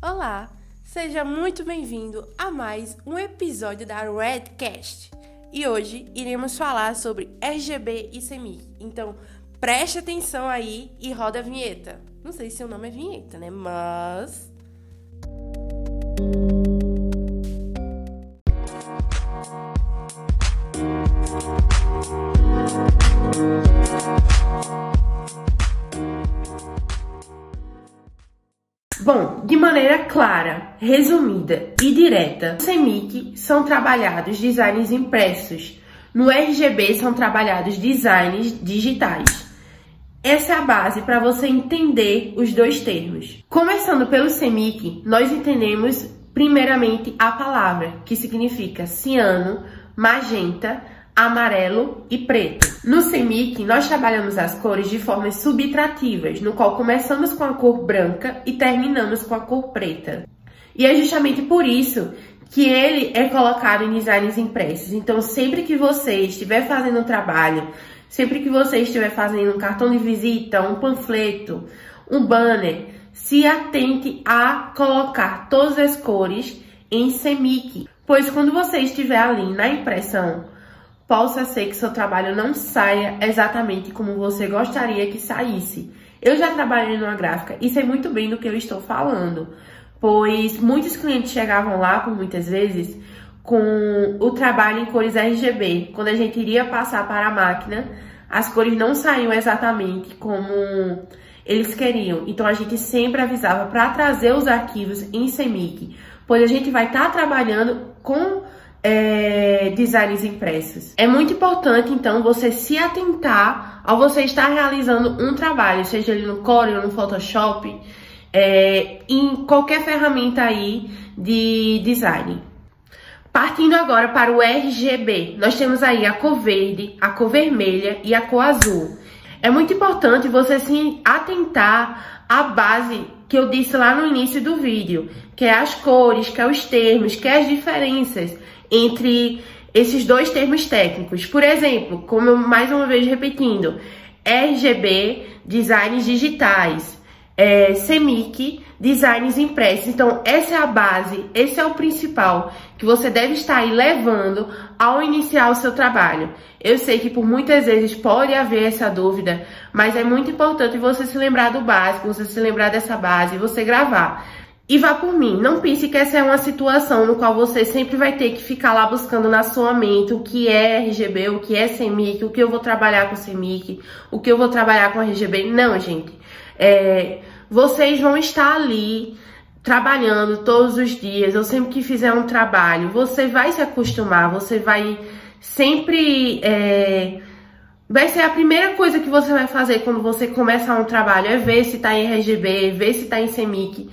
Olá, seja muito bem-vindo a mais um episódio da Redcast. E hoje iremos falar sobre RGB e CMYK. Então, preste atenção aí e roda a vinheta. Não sei se o nome é vinheta, né? Mas Bom, de maneira clara, resumida e direta, no CEMIC são trabalhados designs impressos, no RGB são trabalhados designs digitais. Essa é a base para você entender os dois termos. Começando pelo CEMIC, nós entendemos primeiramente a palavra, que significa ciano, magenta, amarelo e preto. No CEMIC, nós trabalhamos as cores de formas subtrativas, no qual começamos com a cor branca e terminamos com a cor preta. E é justamente por isso que ele é colocado em designs impressos. Então, sempre que você estiver fazendo um trabalho, sempre que você estiver fazendo um cartão de visita, um panfleto, um banner, se atente a colocar todas as cores em CEMIC, pois quando você estiver ali na impressão, possa ser que seu trabalho não saia exatamente como você gostaria que saísse. Eu já trabalhei numa gráfica e sei muito bem do que eu estou falando, pois muitos clientes chegavam lá, por muitas vezes, com o trabalho em cores RGB. Quando a gente iria passar para a máquina, as cores não saíam exatamente como eles queriam. Então a gente sempre avisava para trazer os arquivos em CMYK, pois a gente vai estar tá trabalhando com é, designs impressos. É muito importante, então, você se atentar ao você estar realizando um trabalho, seja ele no Corel, no Photoshop, é, em qualquer ferramenta aí de design. Partindo agora para o RGB, nós temos aí a cor verde, a cor vermelha e a cor azul. É muito importante você se atentar à base que eu disse lá no início do vídeo, que é as cores, que é os termos, que é as diferenças entre esses dois termos técnicos. Por exemplo, como eu mais uma vez repetindo, RGB, designs digitais, é, CMYK, designs impressos. Então, essa é a base, esse é o principal que você deve estar levando ao iniciar o seu trabalho. Eu sei que por muitas vezes pode haver essa dúvida, mas é muito importante você se lembrar do básico, você se lembrar dessa base e você gravar. E vá por mim, não pense que essa é uma situação no qual você sempre vai ter que ficar lá buscando na sua mente o que é RGB, o que é CMYK, o que eu vou trabalhar com CMYK, o que eu vou trabalhar com RGB. Não, gente. É, vocês vão estar ali trabalhando todos os dias, ou sempre que fizer um trabalho, você vai se acostumar, você vai sempre. É, vai ser a primeira coisa que você vai fazer quando você começar um trabalho, é ver se tá em RGB, ver se tá em CMYK.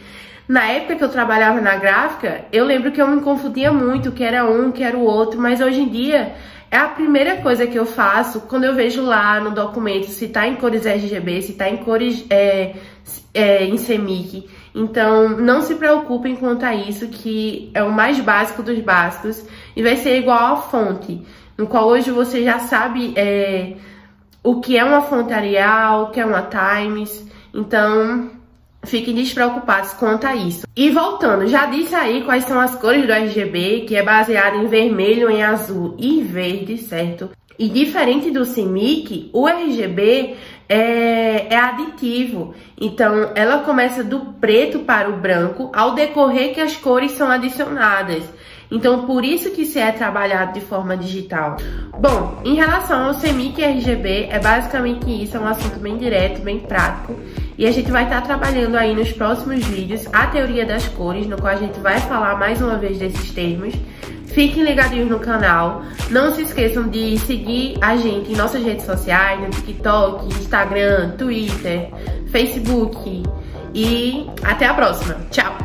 Na época que eu trabalhava na gráfica, eu lembro que eu me confundia muito, que era um, que era o outro, mas hoje em dia é a primeira coisa que eu faço quando eu vejo lá no documento se tá em cores RGB, se tá em cores é, é, em CMYK. Então, não se preocupem quanto a isso, que é o mais básico dos básicos e vai ser igual a fonte, no qual hoje você já sabe é, o que é uma fonte Arial, o que é uma Times. Então, Fiquem despreocupados quanto a isso. E voltando, já disse aí quais são as cores do RGB, que é baseado em vermelho, em azul e verde, certo? E diferente do CMYK, o RGB é, é, aditivo. Então, ela começa do preto para o branco ao decorrer que as cores são adicionadas. Então, por isso que se é trabalhado de forma digital. Bom, em relação ao CMYK RGB, é basicamente isso, é um assunto bem direto, bem prático. E a gente vai estar tá trabalhando aí nos próximos vídeos a teoria das cores, no qual a gente vai falar mais uma vez desses termos. Fiquem ligadinhos no canal. Não se esqueçam de seguir a gente em nossas redes sociais, no TikTok, Instagram, Twitter, Facebook. E até a próxima. Tchau!